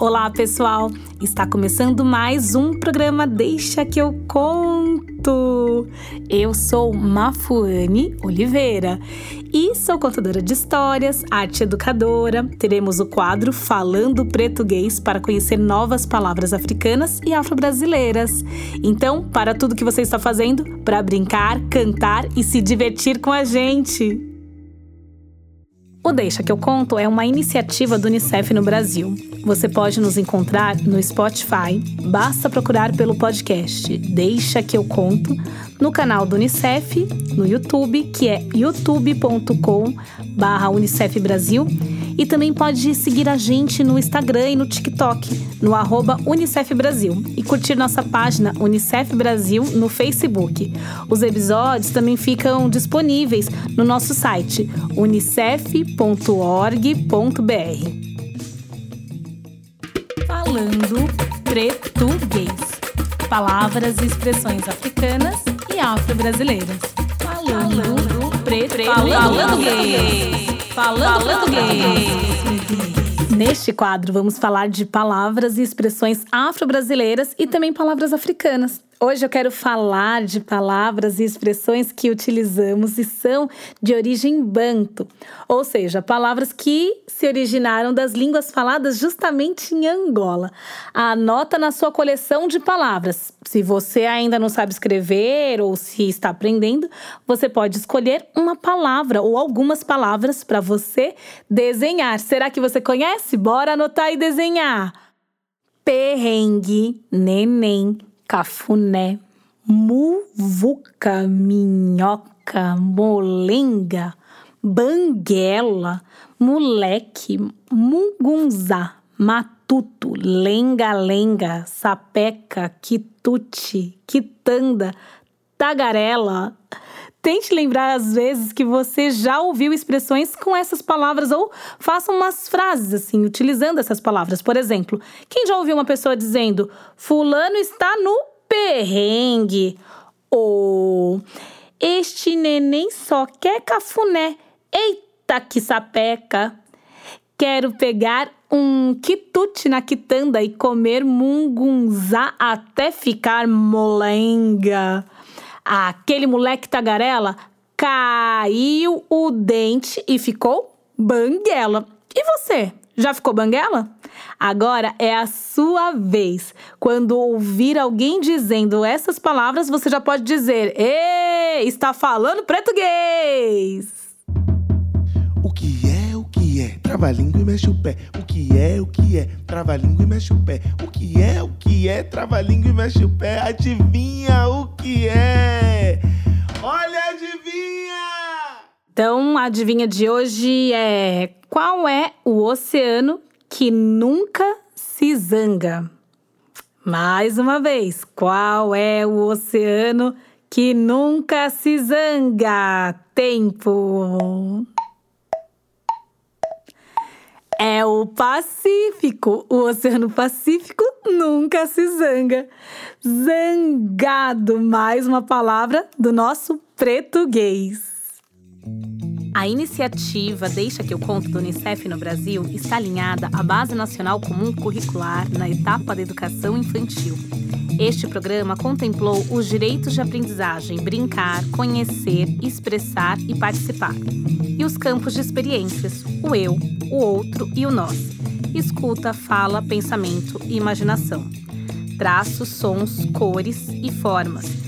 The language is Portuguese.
Olá, pessoal! Está começando mais um programa Deixa que eu conto. Eu sou Mafuane Oliveira e sou contadora de histórias, arte educadora. Teremos o quadro Falando Português para conhecer novas palavras africanas e afro-brasileiras. Então, para tudo que você está fazendo, para brincar, cantar e se divertir com a gente. O Deixa que eu conto é uma iniciativa do Unicef no Brasil. Você pode nos encontrar no Spotify, basta procurar pelo podcast Deixa que eu conto, no canal do Unicef, no YouTube, que é youtube.com/barra Unicef Brasil, e também pode seguir a gente no Instagram e no TikTok, no arroba Unicef Brasil, e curtir nossa página Unicef Brasil no Facebook. Os episódios também ficam disponíveis no nosso site unicef.org.br. Falando português. Palavras e expressões africanas e afro-brasileiras. Falando português. Falando português. Falando português. Neste quadro, vamos falar de palavras e expressões afro-brasileiras e também palavras africanas. Hoje eu quero falar de palavras e expressões que utilizamos e são de origem banto, ou seja, palavras que se originaram das línguas faladas justamente em Angola. Anota na sua coleção de palavras. Se você ainda não sabe escrever ou se está aprendendo, você pode escolher uma palavra ou algumas palavras para você desenhar. Será que você conhece? Bora anotar e desenhar. Perrengue, neném, cafuné, muvuca, minhoca, molenga, banguela, moleque, mugunzá, matuto, lenga-lenga, sapeca, quitute, quitanda, tagarela. Tente lembrar às vezes que você já ouviu expressões com essas palavras ou faça umas frases assim, utilizando essas palavras. Por exemplo, quem já ouviu uma pessoa dizendo: Fulano está no perrengue? Ou Este neném só quer cafuné. Eita que sapeca! Quero pegar um quitute na quitanda e comer mungunzá até ficar molenga. Aquele moleque tagarela caiu o dente e ficou banguela. E você? Já ficou banguela? Agora é a sua vez. Quando ouvir alguém dizendo essas palavras, você já pode dizer: Ê, está falando português! O que é, o que é? Trava a língua e mexe o pé. O que é, o que é? Trava a língua e mexe o pé. O que é, o que é? Trava a língua e mexe o pé. Adivinha o que é? Olha, adivinha! Então, a adivinha de hoje é: qual é o oceano que nunca se zanga? Mais uma vez, qual é o oceano que nunca se zanga? Tempo. Pacífico. O Oceano Pacífico nunca se zanga. Zangado, mais uma palavra do nosso português. A iniciativa Deixa que eu conto do Unicef no Brasil está alinhada à Base Nacional Comum Curricular na etapa da educação infantil. Este programa contemplou os direitos de aprendizagem, brincar, conhecer, expressar e participar. E os campos de experiências, o eu, o outro e o nós. Escuta, fala, pensamento e imaginação. Traços, sons, cores e formas